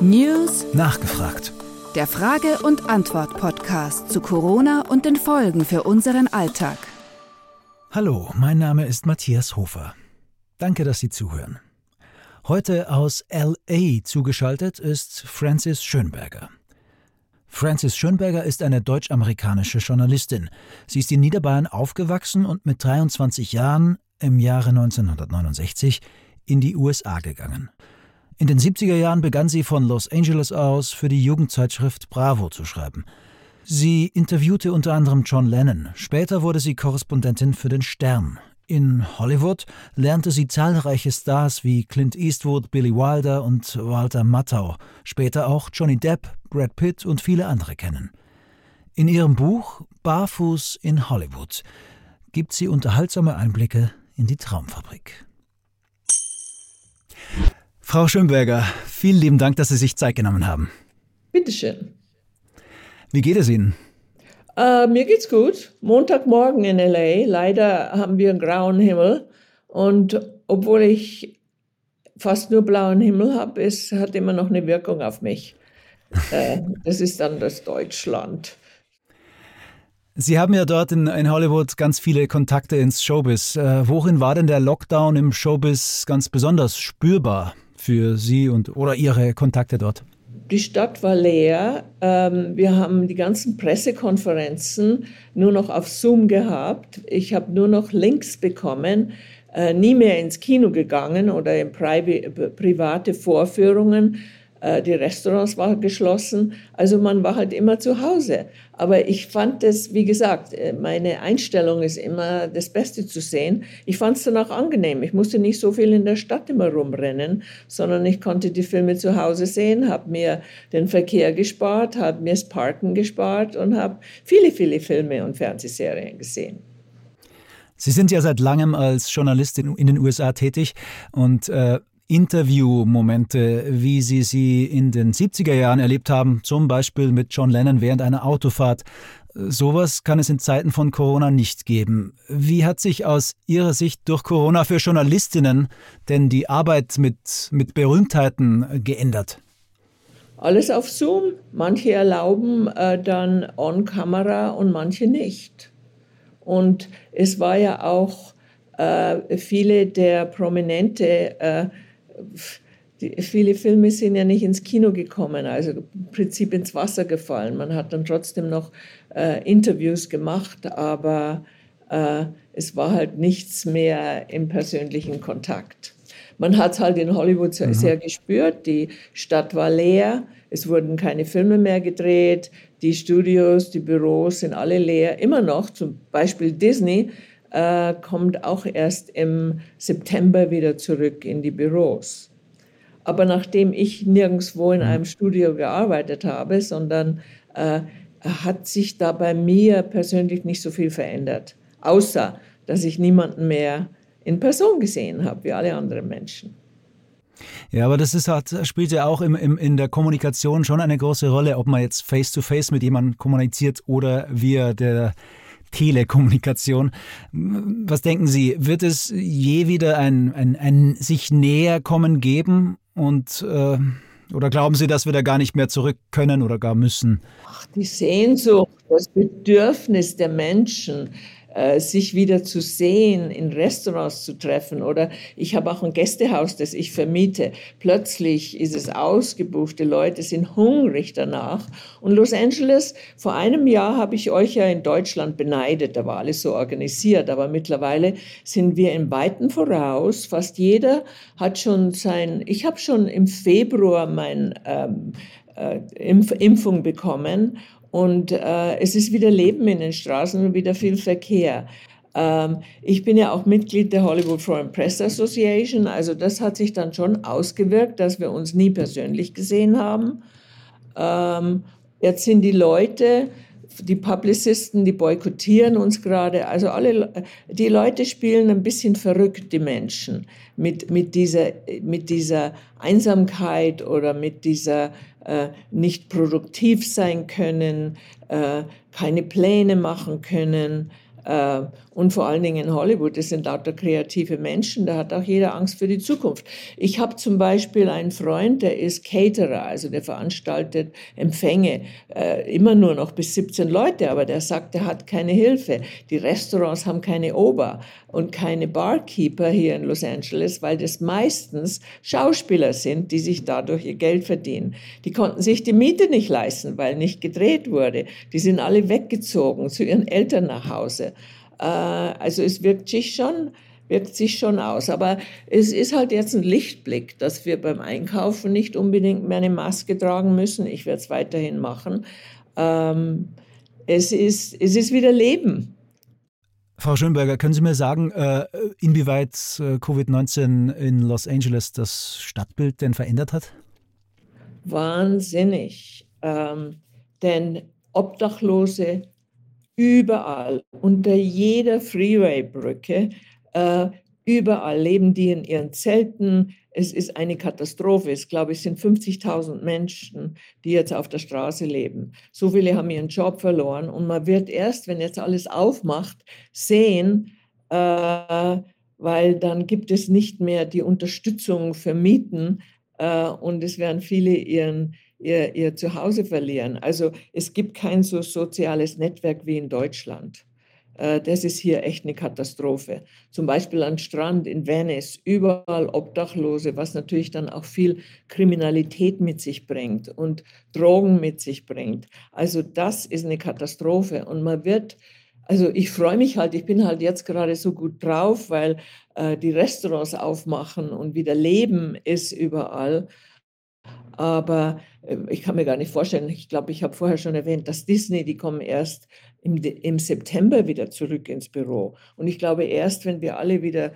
News Nachgefragt. Der Frage- und Antwort-Podcast zu Corona und den Folgen für unseren Alltag. Hallo, mein Name ist Matthias Hofer. Danke, dass Sie zuhören. Heute aus LA zugeschaltet ist Francis Schönberger. Francis Schönberger ist eine deutsch-amerikanische Journalistin. Sie ist in Niederbayern aufgewachsen und mit 23 Jahren im Jahre 1969 in die USA gegangen. In den 70er Jahren begann sie von Los Angeles aus für die Jugendzeitschrift Bravo zu schreiben. Sie interviewte unter anderem John Lennon. Später wurde sie Korrespondentin für den Stern. In Hollywood lernte sie zahlreiche Stars wie Clint Eastwood, Billy Wilder und Walter Matthau, später auch Johnny Depp, Brad Pitt und viele andere kennen. In ihrem Buch Barfuß in Hollywood gibt sie unterhaltsame Einblicke in die Traumfabrik. Frau Schönberger, vielen lieben Dank, dass Sie sich Zeit genommen haben. Bitteschön. Wie geht es Ihnen? Äh, mir geht's gut. Montagmorgen in LA. Leider haben wir einen grauen Himmel. Und obwohl ich fast nur blauen Himmel habe, es hat immer noch eine Wirkung auf mich. Äh, das ist dann das Deutschland. Sie haben ja dort in, in Hollywood ganz viele Kontakte ins Showbiz. Äh, worin war denn der Lockdown im Showbiz ganz besonders spürbar für Sie und oder Ihre Kontakte dort? Die Stadt war leer. Ähm, wir haben die ganzen Pressekonferenzen nur noch auf Zoom gehabt. Ich habe nur noch Links bekommen, äh, nie mehr ins Kino gegangen oder in private Vorführungen die Restaurants waren geschlossen, also man war halt immer zu Hause. Aber ich fand es, wie gesagt, äh, meine Einstellung ist immer das Beste zu sehen. Ich fand es dann auch angenehm. Ich musste nicht so viel in der Stadt immer rumrennen, sondern ich konnte die Filme zu Hause sehen, habe mir den Verkehr gespart, habe mir das Parken gespart und habe viele, viele Filme und Fernsehserien gesehen. Sie sind ja seit langem als Journalistin in den USA tätig und äh, Interviewmomente, wie Sie sie in den 70er Jahren erlebt haben, zum Beispiel mit John Lennon während einer Autofahrt. Sowas kann es in Zeiten von Corona nicht geben. Wie hat sich aus Ihrer Sicht durch Corona für Journalistinnen denn die Arbeit mit, mit Berühmtheiten geändert? Alles auf Zoom. Manche erlauben äh, dann on-Kamera und manche nicht. Und es war ja auch äh, viele der Prominente äh, die, viele Filme sind ja nicht ins Kino gekommen, also im Prinzip ins Wasser gefallen. Man hat dann trotzdem noch äh, Interviews gemacht, aber äh, es war halt nichts mehr im persönlichen Kontakt. Man hat es halt in Hollywood sehr, mhm. sehr gespürt. Die Stadt war leer, es wurden keine Filme mehr gedreht, die Studios, die Büros sind alle leer. Immer noch, zum Beispiel Disney äh, kommt auch erst im September wieder zurück in die Büros. Aber nachdem ich nirgendwo in einem Studio gearbeitet habe, sondern äh, hat sich da bei mir persönlich nicht so viel verändert, außer dass ich niemanden mehr in Person gesehen habe, wie alle anderen Menschen. Ja, aber das ist halt, spielt ja auch im, im, in der Kommunikation schon eine große Rolle, ob man jetzt face-to-face -face mit jemandem kommuniziert oder via der Telekommunikation. Was denken Sie, wird es je wieder ein, ein, ein sich näher kommen geben und äh, oder glauben Sie, dass wir da gar nicht mehr zurück können oder gar müssen? Ach, die Sehnsucht, das Bedürfnis der Menschen, sich wieder zu sehen, in Restaurants zu treffen. Oder ich habe auch ein Gästehaus, das ich vermiete. Plötzlich ist es ausgebucht, die Leute sind hungrig danach. Und Los Angeles, vor einem Jahr habe ich euch ja in Deutschland beneidet, da war alles so organisiert, aber mittlerweile sind wir im weiten Voraus. Fast jeder hat schon sein, ich habe schon im Februar mein ähm, äh, Impf Impfung bekommen und äh, es ist wieder Leben in den Straßen und wieder viel Verkehr. Ähm, ich bin ja auch Mitglied der Hollywood Foreign Press Association. Also das hat sich dann schon ausgewirkt, dass wir uns nie persönlich gesehen haben. Ähm, jetzt sind die Leute, die Publicisten, die boykottieren uns gerade. Also alle, die Leute spielen ein bisschen verrückt, die Menschen, mit, mit, dieser, mit dieser Einsamkeit oder mit dieser äh, nicht produktiv sein können, äh, keine Pläne machen können, und vor allen Dingen in Hollywood, das sind lauter kreative Menschen, da hat auch jeder Angst für die Zukunft. Ich habe zum Beispiel einen Freund, der ist Caterer, also der veranstaltet Empfänge, äh, immer nur noch bis 17 Leute, aber der sagt, er hat keine Hilfe. Die Restaurants haben keine Ober und keine Barkeeper hier in Los Angeles, weil das meistens Schauspieler sind, die sich dadurch ihr Geld verdienen. Die konnten sich die Miete nicht leisten, weil nicht gedreht wurde. Die sind alle weggezogen zu ihren Eltern nach Hause. Äh, also es wirkt sich schon wirkt sich schon aus. Aber es ist halt jetzt ein Lichtblick, dass wir beim Einkaufen nicht unbedingt mehr eine Maske tragen müssen. Ich werde es weiterhin machen. Ähm, es, ist, es ist wieder Leben. Frau Schönberger, können Sie mir sagen, äh, inwieweit äh, Covid-19 in Los Angeles das Stadtbild denn verändert hat? Wahnsinnig. Ähm, denn Obdachlose überall, unter jeder Freeway-Brücke, äh, überall leben die in ihren Zelten. Es ist eine Katastrophe. Es, glaube ich, sind 50.000 Menschen, die jetzt auf der Straße leben. So viele haben ihren Job verloren. Und man wird erst, wenn jetzt alles aufmacht, sehen, äh, weil dann gibt es nicht mehr die Unterstützung für Mieten äh, und es werden viele ihren, ihr, ihr Zuhause verlieren. Also es gibt kein so soziales Netzwerk wie in Deutschland. Äh, das ist hier echt eine Katastrophe. Zum Beispiel am Strand in Venice, überall Obdachlose, was natürlich dann auch viel Kriminalität mit sich bringt und Drogen mit sich bringt. Also das ist eine Katastrophe und man wird also ich freue mich halt, ich bin halt jetzt gerade so gut drauf, weil äh, die Restaurants aufmachen und wieder Leben ist überall. Aber äh, ich kann mir gar nicht vorstellen, ich glaube, ich habe vorher schon erwähnt, dass Disney, die kommen erst im, im September wieder zurück ins Büro. Und ich glaube, erst wenn wir alle wieder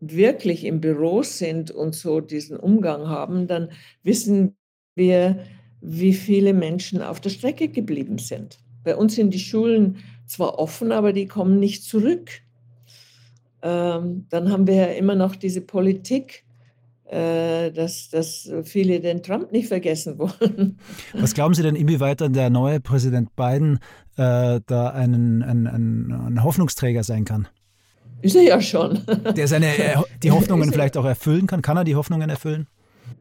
wirklich im Büro sind und so diesen Umgang haben, dann wissen wir, wie viele Menschen auf der Strecke geblieben sind. Bei uns sind die Schulen zwar offen, aber die kommen nicht zurück. Ähm, dann haben wir ja immer noch diese Politik, äh, dass, dass viele den Trump nicht vergessen wollen. Was glauben Sie denn, inwieweit dann der neue Präsident Biden äh, da ein, ein, ein, ein Hoffnungsträger sein kann? Ist er ja schon. Der seine, äh, die Hoffnungen vielleicht auch erfüllen kann. Kann er die Hoffnungen erfüllen?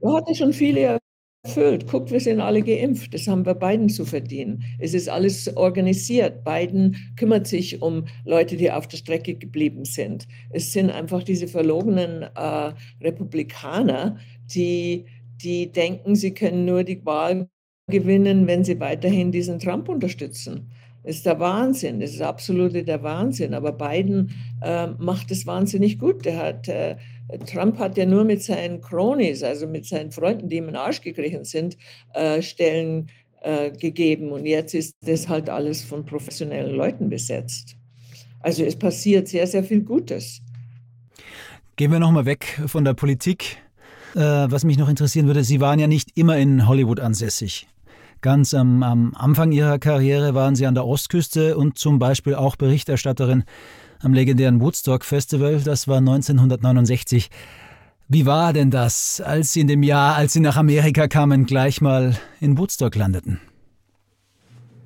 Er hatte schon viele erfüllt. Guckt, wir sind alle geimpft. Das haben wir beiden zu verdienen. Es ist alles organisiert. Biden kümmert sich um Leute, die auf der Strecke geblieben sind. Es sind einfach diese verlogenen äh, Republikaner, die, die denken, sie können nur die Wahl gewinnen, wenn sie weiterhin diesen Trump unterstützen. Das ist der Wahnsinn, das ist absolute der Wahnsinn. Aber Biden äh, macht es wahnsinnig gut. Der hat äh, Trump hat ja nur mit seinen Cronies, also mit seinen Freunden, die ihm in den Arsch gekriechen sind, äh, Stellen äh, gegeben. Und jetzt ist das halt alles von professionellen Leuten besetzt. Also es passiert sehr, sehr viel Gutes. Gehen wir nochmal weg von der Politik. Äh, was mich noch interessieren würde, Sie waren ja nicht immer in Hollywood ansässig. Ganz am, am Anfang Ihrer Karriere waren Sie an der Ostküste und zum Beispiel auch Berichterstatterin am legendären Woodstock Festival. Das war 1969. Wie war denn das, als Sie in dem Jahr, als Sie nach Amerika kamen, gleich mal in Woodstock landeten?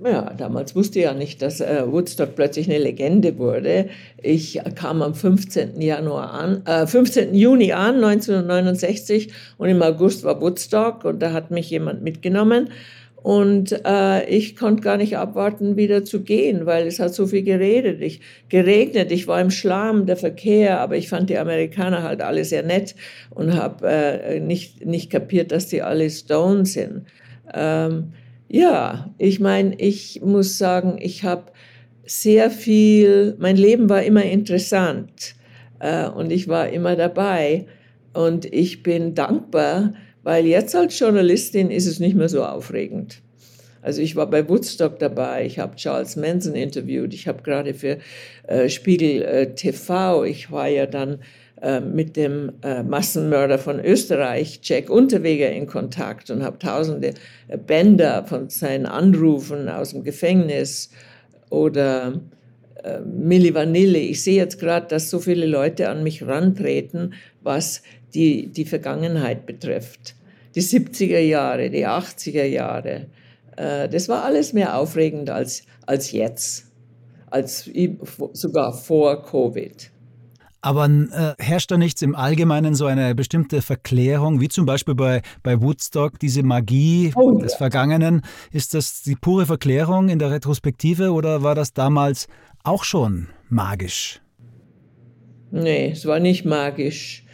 Ja, damals wusste ich ja nicht, dass äh, Woodstock plötzlich eine Legende wurde. Ich kam am 15. Januar an, äh, 15. Juni an, 1969, und im August war Woodstock und da hat mich jemand mitgenommen. Und äh, ich konnte gar nicht abwarten, wieder zu gehen, weil es hat so viel geredet. Ich, geregnet, ich war im Schlamm, der Verkehr, aber ich fand die Amerikaner halt alle sehr nett und habe äh, nicht, nicht kapiert, dass die alle Stone sind. Ähm, ja, ich meine, ich muss sagen, ich habe sehr viel, mein Leben war immer interessant äh, und ich war immer dabei und ich bin dankbar, weil jetzt als Journalistin ist es nicht mehr so aufregend. Also ich war bei Woodstock dabei, ich habe Charles Manson interviewt, ich habe gerade für äh, Spiegel äh, TV, ich war ja dann äh, mit dem äh, Massenmörder von Österreich, Jack Unterweger, in Kontakt und habe tausende äh, Bänder von seinen Anrufen aus dem Gefängnis oder äh, Milli Vanilli. Ich sehe jetzt gerade, dass so viele Leute an mich rantreten, was die, die Vergangenheit betrifft die 70er Jahre, die 80er Jahre. Äh, das war alles mehr aufregend als, als jetzt. als sogar vor Covid. Aber äh, herrscht da nichts im Allgemeinen so eine bestimmte Verklärung, wie zum Beispiel bei, bei Woodstock, diese Magie oh, des ja. Vergangenen? Ist das die pure Verklärung in der Retrospektive oder war das damals auch schon magisch? Nee, es war nicht magisch.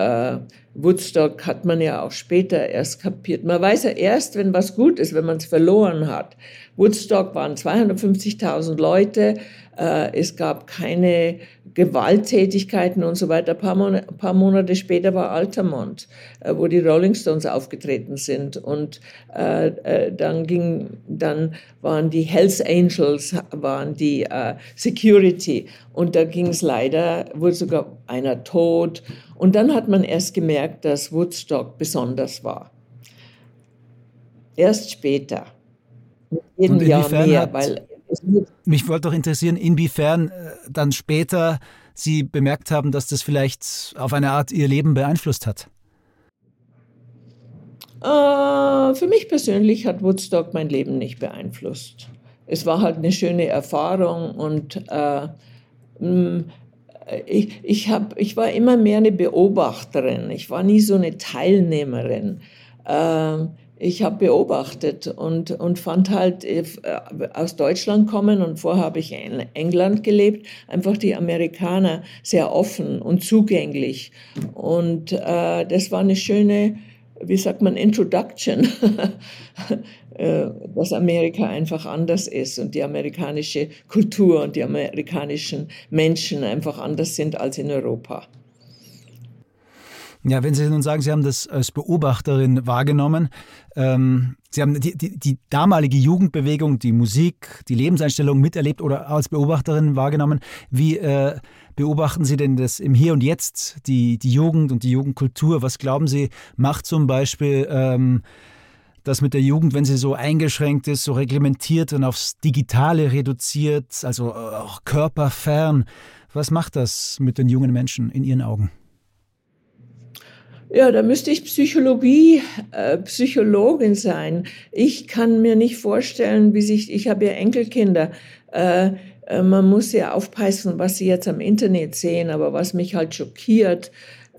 Äh, Woodstock hat man ja auch später erst kapiert. Man weiß ja erst, wenn was gut ist, wenn man es verloren hat. Woodstock waren 250.000 Leute, äh, es gab keine Gewalttätigkeiten und so weiter. Ein paar, Mon ein paar Monate später war Altamont, äh, wo die Rolling Stones aufgetreten sind. Und äh, äh dann, ging, dann waren die Hells Angels, waren die äh, Security. Und da ging es leider, wurde sogar einer tot. Und dann hat man erst gemerkt, dass Woodstock besonders war. Erst später. Jeden Jahr mehr, weil mich wollte doch interessieren, inwiefern äh, dann später Sie bemerkt haben, dass das vielleicht auf eine Art Ihr Leben beeinflusst hat. Äh, für mich persönlich hat Woodstock mein Leben nicht beeinflusst. Es war halt eine schöne Erfahrung und mm, ich, ich, hab, ich war immer mehr eine Beobachterin. Ich war nie so eine Teilnehmerin. Äh, ich habe beobachtet und, und fand halt äh, aus Deutschland kommen und vorher habe ich in England gelebt, einfach die Amerikaner sehr offen und zugänglich. Und äh, das war eine schöne, wie sagt man, Introduction, äh, dass Amerika einfach anders ist und die amerikanische Kultur und die amerikanischen Menschen einfach anders sind als in Europa. Ja, wenn Sie nun sagen, Sie haben das als Beobachterin wahrgenommen, ähm, Sie haben die, die, die, damalige Jugendbewegung, die Musik, die Lebenseinstellung miterlebt oder als Beobachterin wahrgenommen. Wie äh, beobachten Sie denn das im Hier und Jetzt, die, die Jugend und die Jugendkultur? Was glauben Sie, macht zum Beispiel ähm, das mit der Jugend, wenn sie so eingeschränkt ist, so reglementiert und aufs Digitale reduziert, also auch körperfern? Was macht das mit den jungen Menschen in Ihren Augen? Ja, da müsste ich Psychologie, äh, Psychologin sein. Ich kann mir nicht vorstellen, wie sich, ich habe ja Enkelkinder, äh, äh, man muss ja aufpassen, was sie jetzt am Internet sehen, aber was mich halt schockiert,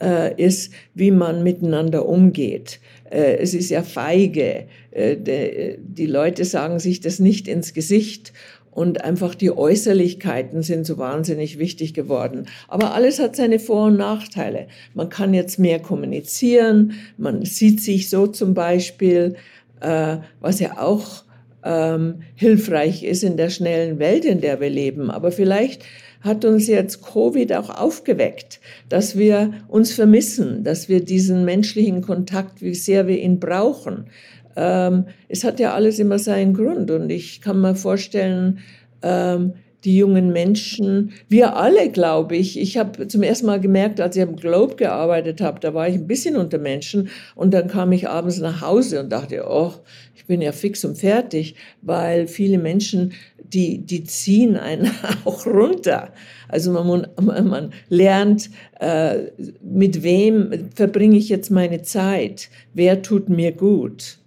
äh, ist, wie man miteinander umgeht. Äh, es ist ja feige. Äh, de, die Leute sagen sich das nicht ins Gesicht und einfach die Äußerlichkeiten sind so wahnsinnig wichtig geworden. Aber alles hat seine Vor- und Nachteile. Man kann jetzt mehr kommunizieren, man sieht sich so zum Beispiel, äh, was ja auch ähm, hilfreich ist in der schnellen Welt, in der wir leben. Aber vielleicht hat uns jetzt Covid auch aufgeweckt, dass wir uns vermissen, dass wir diesen menschlichen Kontakt, wie sehr wir ihn brauchen. Ähm, es hat ja alles immer seinen Grund und ich kann mir vorstellen, ähm, die jungen Menschen, wir alle, glaube ich. Ich habe zum ersten Mal gemerkt, als ich am Globe gearbeitet habe, da war ich ein bisschen unter Menschen und dann kam ich abends nach Hause und dachte, oh, ich bin ja fix und fertig, weil viele Menschen, die, die ziehen einen auch runter. Also man, man lernt, äh, mit wem verbringe ich jetzt meine Zeit, wer tut mir gut.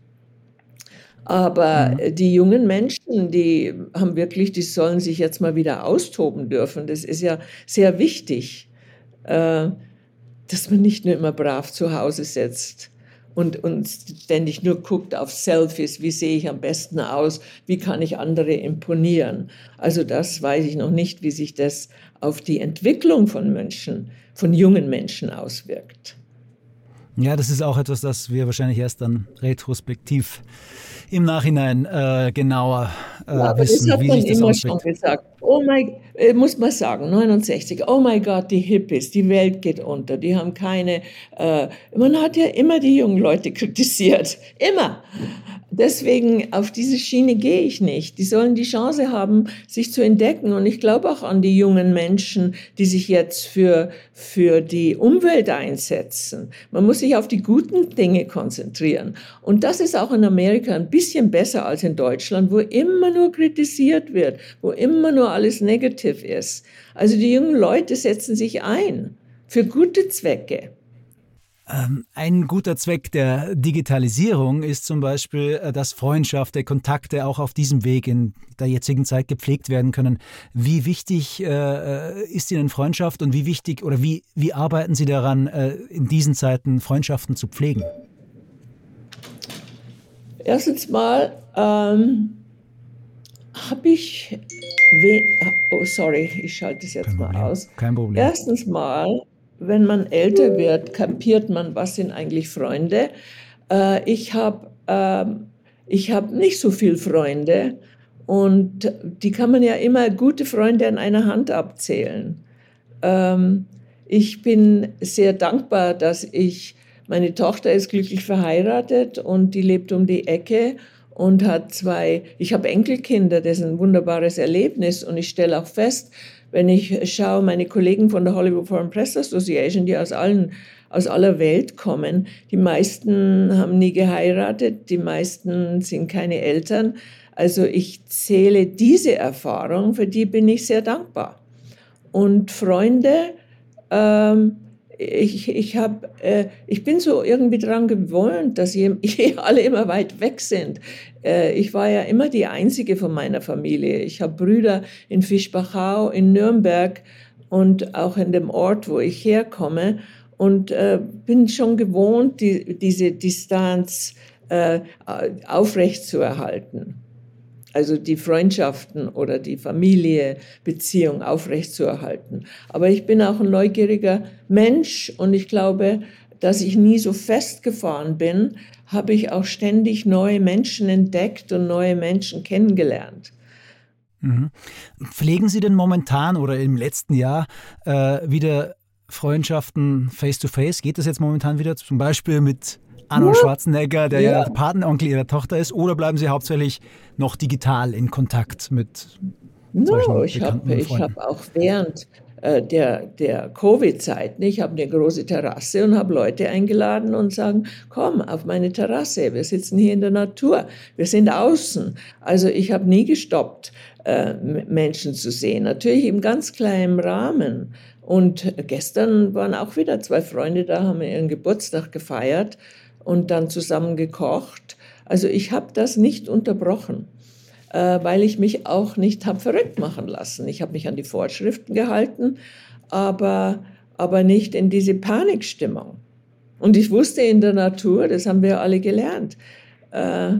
Aber mhm. die jungen Menschen, die haben wirklich, die sollen sich jetzt mal wieder austoben dürfen. Das ist ja sehr wichtig, äh, dass man nicht nur immer brav zu Hause sitzt und, und ständig nur guckt auf Selfies, wie sehe ich am besten aus, wie kann ich andere imponieren. Also das weiß ich noch nicht, wie sich das auf die Entwicklung von Menschen, von jungen Menschen auswirkt. Ja, das ist auch etwas, das wir wahrscheinlich erst dann retrospektiv im Nachhinein äh, genauer äh, ja, wissen, wie sich das immer schon gesagt. Oh mein, äh, muss man sagen, 69. Oh mein Gott, die Hippies, die Welt geht unter. Die haben keine. Äh, man hat ja immer die jungen Leute kritisiert, immer. Deswegen auf diese Schiene gehe ich nicht. Die sollen die Chance haben, sich zu entdecken. Und ich glaube auch an die jungen Menschen, die sich jetzt für, für die Umwelt einsetzen. Man muss sich auf die guten Dinge konzentrieren. Und das ist auch in Amerika ein bisschen besser als in Deutschland, wo immer nur kritisiert wird, wo immer nur alles negativ ist. Also die jungen Leute setzen sich ein für gute Zwecke. Ähm, ein guter Zweck der Digitalisierung ist zum Beispiel, äh, dass Freundschaft, der Kontakte auch auf diesem Weg in der jetzigen Zeit gepflegt werden können. Wie wichtig äh, äh, ist Ihnen Freundschaft und wie wichtig oder wie, wie arbeiten Sie daran, äh, in diesen Zeiten Freundschaften zu pflegen? Erstens mal ähm, habe ich, oh sorry, ich schalte es jetzt Kein mal Problem. aus. Kein Problem. Erstens mal wenn man älter wird, kapiert man, was sind eigentlich Freunde. Äh, ich habe äh, hab nicht so viele Freunde und die kann man ja immer gute Freunde an einer Hand abzählen. Ähm, ich bin sehr dankbar, dass ich, meine Tochter ist glücklich verheiratet und die lebt um die Ecke und hat zwei, ich habe Enkelkinder, das ist ein wunderbares Erlebnis und ich stelle auch fest, wenn ich schaue, meine Kollegen von der Hollywood Foreign Press Association, die aus allen aus aller Welt kommen. Die meisten haben nie geheiratet, die meisten sind keine Eltern. Also ich zähle diese Erfahrung, für die bin ich sehr dankbar. Und Freunde, ähm, ich, ich, hab, äh, ich bin so irgendwie daran gewöhnt, dass je, alle immer weit weg sind. Äh, ich war ja immer die Einzige von meiner Familie. Ich habe Brüder in Fischbachau, in Nürnberg und auch in dem Ort, wo ich herkomme. Und äh, bin schon gewohnt, die, diese Distanz äh, aufrechtzuerhalten also die Freundschaften oder die Familiebeziehung aufrechtzuerhalten. Aber ich bin auch ein neugieriger Mensch und ich glaube, dass ich nie so festgefahren bin, habe ich auch ständig neue Menschen entdeckt und neue Menschen kennengelernt. Mhm. Pflegen Sie denn momentan oder im letzten Jahr äh, wieder Freundschaften face-to-face? -face? Geht das jetzt momentan wieder zum Beispiel mit Arnold Schwarzenegger, der ja, ja. Patenonkel ihrer Tochter ist, oder bleiben Sie hauptsächlich noch digital in Kontakt mit no, ich habe hab auch während äh, der, der Covid-Zeit, ich habe eine große Terrasse und habe Leute eingeladen und sagen, komm auf meine Terrasse, wir sitzen hier in der Natur, wir sind außen. Also ich habe nie gestoppt, äh, Menschen zu sehen, natürlich im ganz kleinen Rahmen. Und gestern waren auch wieder zwei Freunde da, haben ihren Geburtstag gefeiert und dann zusammen gekocht. Also ich habe das nicht unterbrochen, äh, weil ich mich auch nicht habe verrückt machen lassen. Ich habe mich an die Vorschriften gehalten, aber, aber nicht in diese Panikstimmung. Und ich wusste in der Natur, das haben wir alle gelernt, äh,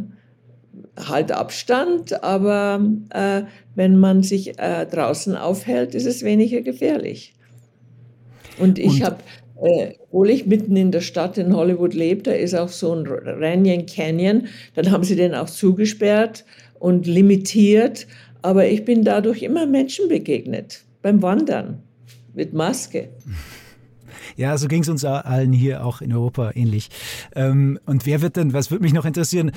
halt Abstand, aber äh, wenn man sich äh, draußen aufhält, ist es weniger gefährlich. Und ich habe äh, obwohl ich mitten in der Stadt in Hollywood lebe, da ist auch so ein Ranyan Canyon. Dann haben sie den auch zugesperrt und limitiert. Aber ich bin dadurch immer Menschen begegnet beim Wandern mit Maske. Ja, so ging es uns allen hier auch in Europa ähnlich. Ähm, und wer wird denn, was würde mich noch interessieren,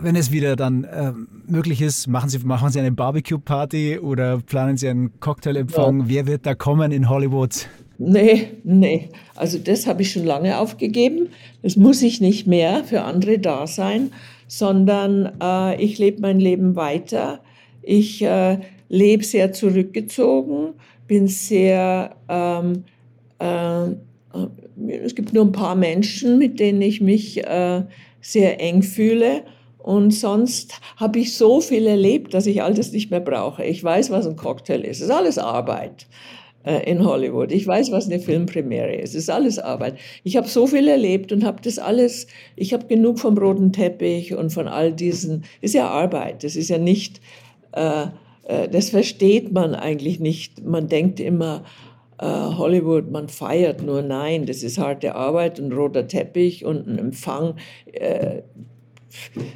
wenn es wieder dann ähm, möglich ist, machen Sie, machen Sie eine Barbecue-Party oder planen Sie einen Cocktailempfang? Ja. Wer wird da kommen in Hollywood? Nee, nee. Also das habe ich schon lange aufgegeben. Das muss ich nicht mehr für andere da sein, sondern äh, ich lebe mein Leben weiter. Ich äh, lebe sehr zurückgezogen, bin sehr, ähm, äh, es gibt nur ein paar Menschen, mit denen ich mich äh, sehr eng fühle. Und sonst habe ich so viel erlebt, dass ich all das nicht mehr brauche. Ich weiß, was ein Cocktail ist. Es ist alles Arbeit. Äh, in Hollywood. Ich weiß, was eine Filmpremiere ist. Es ist alles Arbeit. Ich habe so viel erlebt und habe das alles, ich habe genug vom roten Teppich und von all diesen, ist ja Arbeit. Das ist ja nicht, äh, äh, das versteht man eigentlich nicht. Man denkt immer, äh, Hollywood, man feiert nur. Nein, das ist harte Arbeit und roter Teppich und ein Empfang.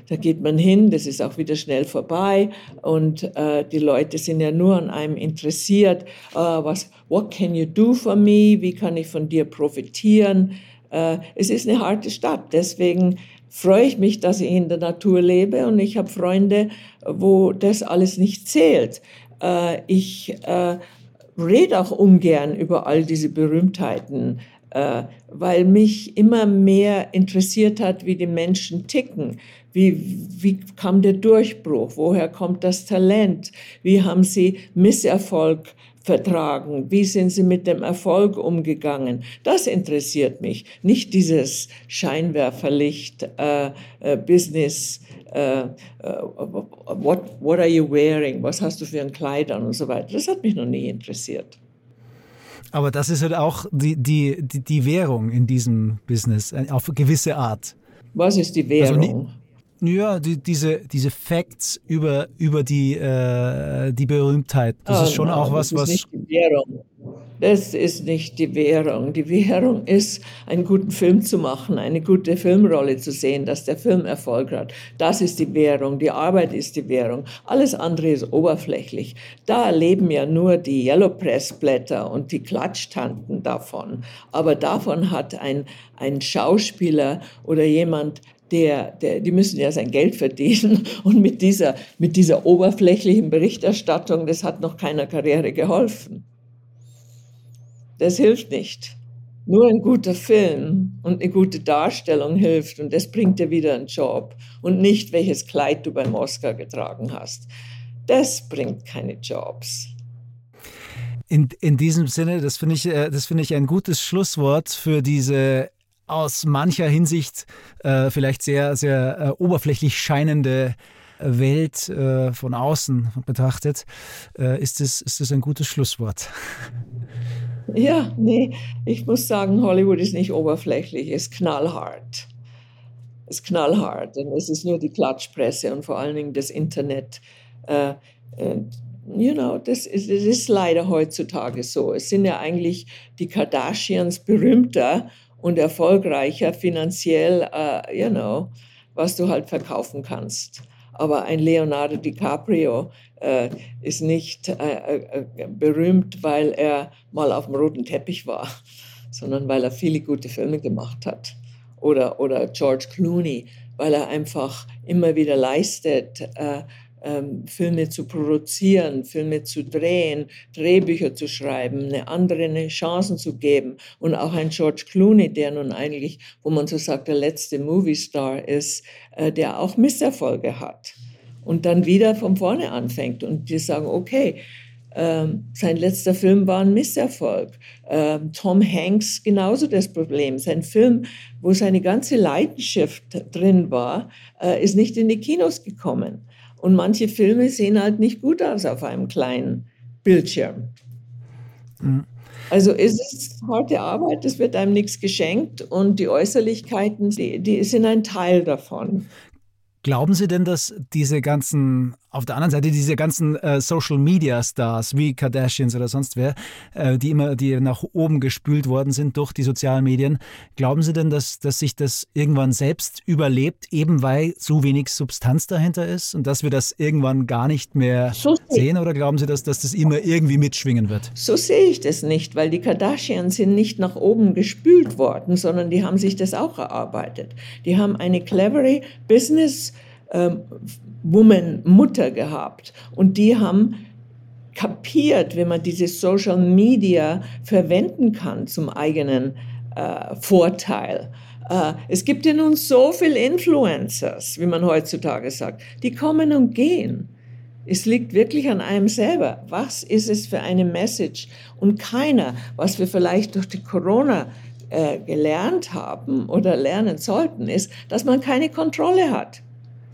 Da geht man hin, das ist auch wieder schnell vorbei und äh, die Leute sind ja nur an einem interessiert. Äh, was, what can you do for me? Wie kann ich von dir profitieren? Äh, es ist eine harte Stadt, deswegen freue ich mich, dass ich in der Natur lebe und ich habe Freunde, wo das alles nicht zählt. Äh, ich äh, rede auch ungern über all diese Berühmtheiten weil mich immer mehr interessiert hat, wie die Menschen ticken. Wie, wie kam der Durchbruch? Woher kommt das Talent? Wie haben sie Misserfolg vertragen? Wie sind sie mit dem Erfolg umgegangen? Das interessiert mich, nicht dieses Scheinwerferlicht, äh, äh, äh, äh, what, what are you wearing? Was hast du für ein Kleid an und so weiter. Das hat mich noch nie interessiert. Aber das ist halt auch die, die, die, die Währung in diesem Business, äh, auf gewisse Art. Was ist die Währung? Also, ja, die, diese, diese Facts über, über die, äh, die Berühmtheit, das oh, ist schon no, auch was, was. Nicht die Währung. Das ist nicht die Währung. Die Währung ist, einen guten Film zu machen, eine gute Filmrolle zu sehen, dass der Film Erfolg hat. Das ist die Währung. Die Arbeit ist die Währung. Alles andere ist oberflächlich. Da leben ja nur die Yellow Press Blätter und die Klatschtanten davon. Aber davon hat ein, ein Schauspieler oder jemand der, der, die müssen ja sein Geld verdienen. Und mit dieser, mit dieser oberflächlichen Berichterstattung, das hat noch keiner Karriere geholfen. Das hilft nicht. Nur ein guter Film und eine gute Darstellung hilft und das bringt dir wieder einen Job. Und nicht, welches Kleid du beim Oscar getragen hast. Das bringt keine Jobs. In, in diesem Sinne, das finde ich, äh, das ich ein gutes Schlusswort für diese aus mancher Hinsicht äh, vielleicht sehr, sehr äh, oberflächlich scheinende Welt äh, von außen betrachtet, äh, ist, es, ist es ein gutes Schlusswort. Ja, nee, ich muss sagen, Hollywood ist nicht oberflächlich, ist knallhart. Ist knallhart, denn es ist nur die Klatschpresse und vor allen Dingen das Internet. Uh, you know, das ist, das ist leider heutzutage so. Es sind ja eigentlich die Kardashians berühmter und erfolgreicher finanziell, uh, you know, was du halt verkaufen kannst. Aber ein Leonardo DiCaprio äh, ist nicht äh, äh, berühmt, weil er mal auf dem roten Teppich war, sondern weil er viele gute Filme gemacht hat. Oder, oder George Clooney, weil er einfach immer wieder leistet, äh, ähm, Filme zu produzieren, Filme zu drehen, Drehbücher zu schreiben, eine andere eine Chancen zu geben. Und auch ein George Clooney, der nun eigentlich, wo man so sagt, der letzte Movie-Star ist, äh, der auch Misserfolge hat und dann wieder von vorne anfängt und die sagen, okay, ähm, sein letzter Film war ein Misserfolg. Ähm, Tom Hanks genauso das Problem. Sein Film, wo seine ganze Leidenschaft drin war, äh, ist nicht in die Kinos gekommen. Und manche Filme sehen halt nicht gut aus auf einem kleinen Bildschirm. Mhm. Also ist es harte Arbeit, es wird einem nichts geschenkt und die Äußerlichkeiten, die, die sind ein Teil davon. Glauben Sie denn, dass diese ganzen, auf der anderen Seite diese ganzen äh, Social Media Stars wie Kardashians oder sonst wer, äh, die immer, die nach oben gespült worden sind durch die sozialen Medien, glauben Sie denn, dass, dass sich das irgendwann selbst überlebt, eben weil so wenig Substanz dahinter ist und dass wir das irgendwann gar nicht mehr so sehen? Oder glauben Sie, dass, dass das immer irgendwie mitschwingen wird? So sehe ich das nicht, weil die Kardashians sind nicht nach oben gespült worden, sondern die haben sich das auch erarbeitet. Die haben eine clevere Business- ähm, Woman, Mutter gehabt. Und die haben kapiert, wie man diese Social Media verwenden kann zum eigenen äh, Vorteil. Äh, es gibt ja nun so viele Influencers, wie man heutzutage sagt, die kommen und gehen. Es liegt wirklich an einem selber. Was ist es für eine Message? Und keiner, was wir vielleicht durch die Corona äh, gelernt haben oder lernen sollten, ist, dass man keine Kontrolle hat.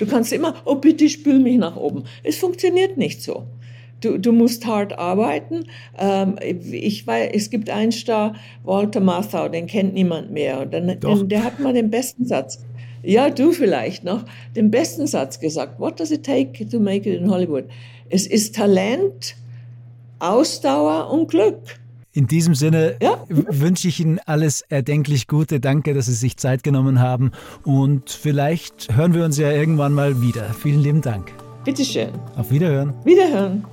Du kannst immer, oh bitte spül mich nach oben. Es funktioniert nicht so. Du, du musst hart arbeiten. Ähm, ich weiß, es gibt einen Star, Walter Matthau, den kennt niemand mehr. Und dann, den, der hat mal den besten Satz. Ja, du vielleicht noch, den besten Satz gesagt. What does it take to make it in Hollywood? Es ist Talent, Ausdauer und Glück. In diesem Sinne ja. wünsche ich Ihnen alles erdenklich Gute. Danke, dass Sie sich Zeit genommen haben. Und vielleicht hören wir uns ja irgendwann mal wieder. Vielen lieben Dank. Bitteschön. Auf Wiederhören. Wiederhören.